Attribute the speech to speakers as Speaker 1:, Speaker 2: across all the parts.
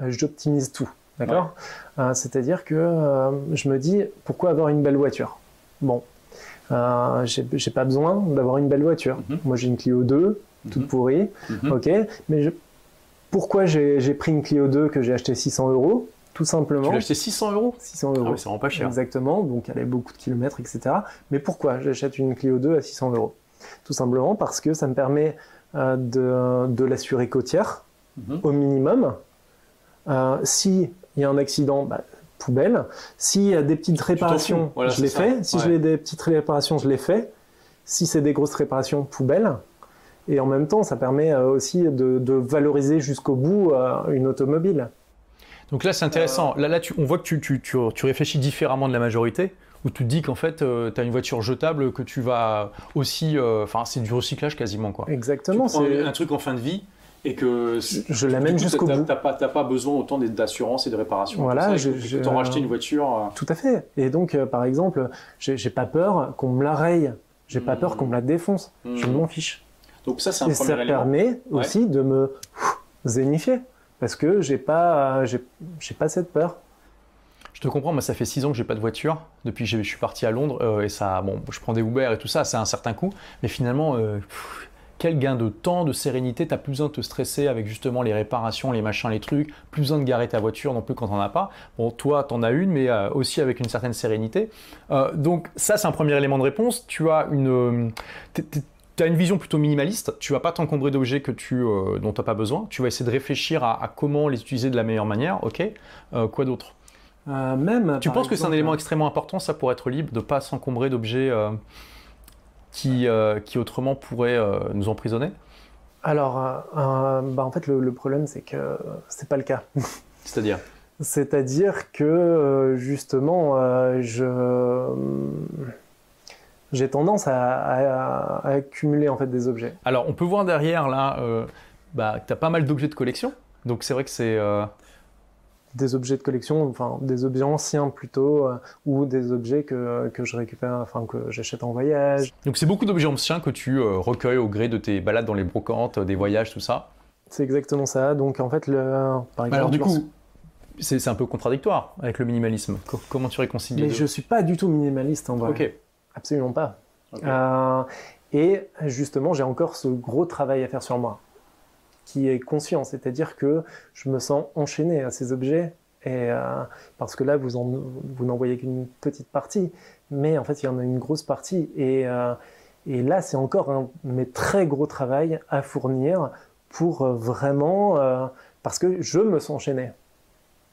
Speaker 1: j'optimise tout. D'accord C'est-à-dire que je me dis, pourquoi avoir une belle voiture? Bon, j'ai pas besoin d'avoir une belle voiture. Mhm. Moi, j'ai une Clio 2, toute mhm. pourrie, mhm. ok, mais je, pourquoi j'ai pris une Clio 2 que j'ai acheté 600 euros? Tout simplement. Tu
Speaker 2: l'as acheté 600 euros?
Speaker 1: 600 euros.
Speaker 2: Ah c'est vraiment pas cher.
Speaker 1: Exactement, donc elle a beaucoup de kilomètres, etc. Mais pourquoi j'achète une Clio 2 à 600 euros? Tout simplement parce que ça me permet euh, de, de l'assurer côtière mhm. au minimum. Euh, S'il y a un accident, bah, poubelle. S'il y a des petites réparations, je les fais. Si j'ai des petites réparations, je les fais. Si c'est des grosses réparations, poubelle. Et en même temps, ça permet euh, aussi de, valoriser jusqu'au bout euh, une automobile.
Speaker 2: Donc là, c'est intéressant. Là, là on voit que tu, tu, tu, réfléchis différemment de la majorité, où tu te dis qu'en fait, euh, tu as une voiture jetable que tu vas aussi. Enfin, c'est du recyclage quasiment. Quoi.
Speaker 1: Exactement.
Speaker 2: C'est un truc en fin de vie et que
Speaker 1: je l'amène jusqu'au bout. Tu
Speaker 2: n'as pas, pas, besoin autant d'assurance et de réparation.
Speaker 1: Voilà,
Speaker 2: je, je, t'en racheter une voiture.
Speaker 1: Tout à fait. Et donc, par exemple, j'ai pas peur qu'on me la raye. J'ai pas peur hmm. qu'on me la défonce. Je hmm. m'en fiche.
Speaker 2: Donc ça, c'est un et
Speaker 1: ça permet aussi de me zénifier parce que j'ai pas, j'ai pas cette peur.
Speaker 2: Je te comprends, moi ça fait six ans que j'ai pas de voiture depuis que je suis parti à Londres euh, et ça, bon, je prends des Uber et tout ça, c'est un certain coût, mais finalement, euh, quel gain de temps, de sérénité, t'as plus besoin de te stresser avec justement les réparations, les machins, les trucs, plus besoin de garer ta voiture non plus quand t'en as pas. Bon, toi t'en as une, mais euh, aussi avec une certaine sérénité. donc ça c'est un premier élément de réponse. Tu as une, tu as une vision plutôt minimaliste, tu vas pas t'encombrer d'objets que tu, euh, dont tu n'as pas besoin, tu vas essayer de réfléchir à, comment les utiliser de la meilleure manière, ok? Euh, Quoi d'autre?
Speaker 1: Euh, Même.
Speaker 2: Tu penses que c'est un élément extrêmement important, ça, pour être libre, de ne pas s'encombrer d'objets qui, qui autrement pourraient nous emprisonner
Speaker 1: Alors, bah, en fait, le, problème, c'est que c'est pas le cas.
Speaker 2: C'est-à-dire
Speaker 1: C'est-à-dire que, justement, je j'ai tendance à, accumuler en fait des objets.
Speaker 2: Alors on peut voir derrière là, euh, bah, tu as pas mal d'objets de collection. Donc c'est vrai que c'est... Euh,
Speaker 1: des objets de collection, enfin des objets anciens plutôt, euh, ou des objets que, que, je récupère, enfin que j'achète en voyage.
Speaker 2: Donc c'est beaucoup d'objets anciens que tu recueilles au gré de tes balades dans les brocantes, des voyages, tout ça
Speaker 1: C'est exactement ça. Donc en fait, le,
Speaker 2: par exemple, alors du coup, c'est un peu contradictoire avec le minimalisme. Comment tu réconcilies
Speaker 1: Mais je suis pas du tout minimaliste en vrai.
Speaker 2: Ok.
Speaker 1: Absolument pas. Euh, et justement, j'ai encore ce gros travail à faire sur moi, qui est conscient, c'est-à-dire que je me sens enchaîné à ces objets, et, euh, parce que là, vous, en, vous n'en voyez qu'une petite partie, mais en fait, il y en a une grosse partie. Et, euh, là, c'est encore un mais très gros travail à fournir pour vraiment, parce que je me sens enchaîné.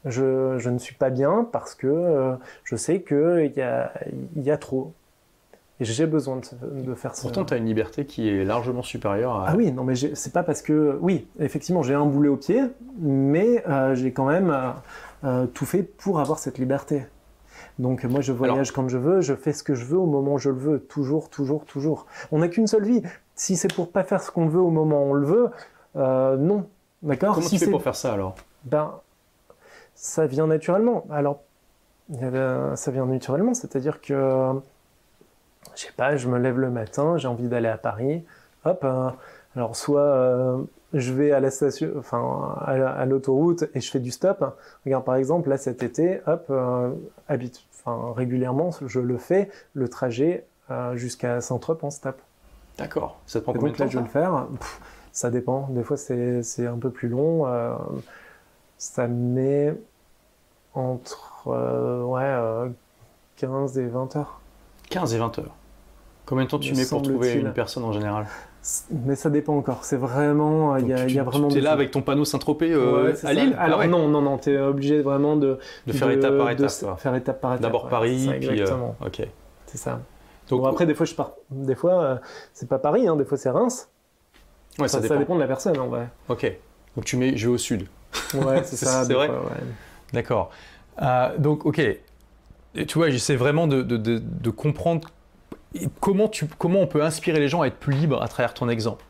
Speaker 1: Je, ne suis pas bien parce que je sais qu'il y a trop. Et j'ai besoin de, faire ça.
Speaker 2: Pourtant, tu as une liberté qui est largement supérieure à.
Speaker 1: Ah oui, non, mais c'est pas parce que. Oui, effectivement, j'ai un boulet au pied, mais euh, j'ai quand même euh, euh, tout fait pour avoir cette liberté. Donc, moi, je voyage quand je veux, je fais ce que je veux au moment où je le veux, toujours, toujours, toujours. On n'a qu'une seule vie. Si c'est pour pas faire ce qu'on veut au moment où on le veut, non. D'accord?
Speaker 2: Comment
Speaker 1: si
Speaker 2: tu fais pour faire ça alors?
Speaker 1: Ben, ça vient naturellement. Alors, ça vient naturellement, c'est-à-dire que je sais pas, je me lève le matin, j'ai envie d'aller à Paris, hop, euh, alors soit euh, je vais à la station, enfin à, l'autoroute et je fais du stop. Regarde par exemple là cet été, hop, euh, habite, enfin régulièrement je le fais, le trajet jusqu'à Saint-Trope en stop.
Speaker 2: D'accord. Ça te prend combien de temps
Speaker 1: je vais le faire? ça dépend. Des fois c'est un peu plus long. ça met entre ouais 15 et 20 heures.
Speaker 2: 15 et 20 heures. Combien de temps tu mets pour trouver une personne en général
Speaker 1: mais ça dépend encore. C'est vraiment, il y, a, y a vraiment.
Speaker 2: Tu es là avec ton panneau Saint-Tropez euh, à Lille
Speaker 1: Alors ah non, non, non. Tu es obligé vraiment de,
Speaker 2: de faire étape par étape.
Speaker 1: faire étape par étape.
Speaker 2: D'abord Paris, puis. Euh,
Speaker 1: exactement. ok. C'est ça. Donc après, des fois, je pars. Des fois, euh, c'est pas Paris. Hein, des fois, c'est Reims.
Speaker 2: Ouais, ça,
Speaker 1: ça, dépend. de la personne, en vrai.
Speaker 2: Ok. Donc tu mets, je vais au sud.
Speaker 1: Ouais, c'est ça.
Speaker 2: c'est vrai. D'accord. donc, ok. Et tu vois, j'essaie vraiment de comprendre comment, tu, comment on peut inspirer les gens à être plus libres à travers ton exemple?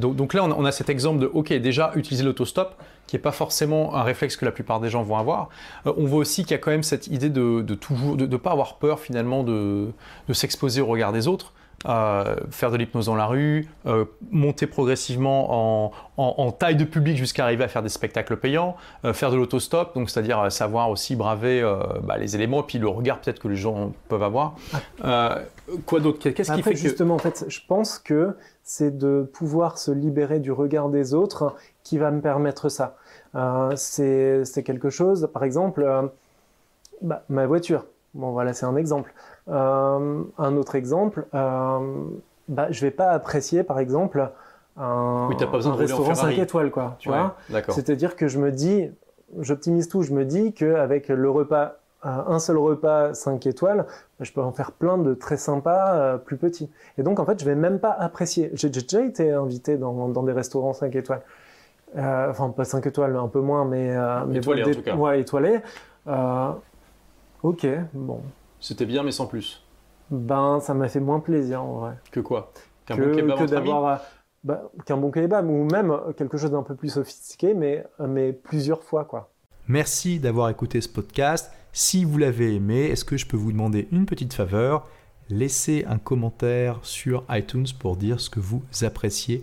Speaker 2: Donc, là, on a, cet exemple de, OK, déjà, utiliser l'autostop, qui n'est pas forcément un réflexe que la plupart des gens vont avoir. Euh, on voit aussi qu'il y a quand même cette idée de, toujours, de ne pas avoir peur finalement de, de s'exposer au regard des autres. Euh, faire de l'hypnose dans la rue, euh, monter progressivement en, taille de public jusqu'à arriver à faire des spectacles payants, faire de l'autostop, donc c'est-à-dire savoir aussi braver bah, les éléments et puis le regard peut-être que les gens peuvent avoir. Ah. quoi d'autre? Qu'est-ce qui fait
Speaker 1: justement, en fait, je pense que c'est de pouvoir se libérer du regard des autres qui va me permettre ça. c'est quelque chose, par exemple, bah, ma voiture. Bon, voilà, c'est un exemple. Euh, un autre exemple, euh, bah, je vais pas apprécier, par exemple, un, restaurant 5 étoiles, quoi. Tu vois C'est-à-dire que je me dis, j'optimise tout, je me dis qu'avec le repas, euh, un seul repas 5 étoiles, je peux en faire plein de très sympas, euh, plus petits. Et donc, en fait, je vais même pas apprécier. J'ai déjà été invité dans, dans des restaurants 5 étoiles. enfin, pas 5 étoiles, un peu moins, mais,
Speaker 2: mais étoilé, en tout cas.
Speaker 1: Ouais, étoilé. Ok, bon.
Speaker 2: C'était bien, mais sans plus.
Speaker 1: Ben, ça m'a fait moins plaisir en vrai.
Speaker 2: Que quoi? Qu'un bon kebab que
Speaker 1: d'avoir euh, bah, qu'un bon kebab ou même quelque chose d'un peu plus sophistiqué, mais, mais plusieurs fois quoi.
Speaker 3: Merci d'avoir écouté ce podcast. Si vous l'avez aimé, est-ce que je peux vous demander une petite faveur? Laissez un commentaire sur iTunes pour dire ce que vous appréciez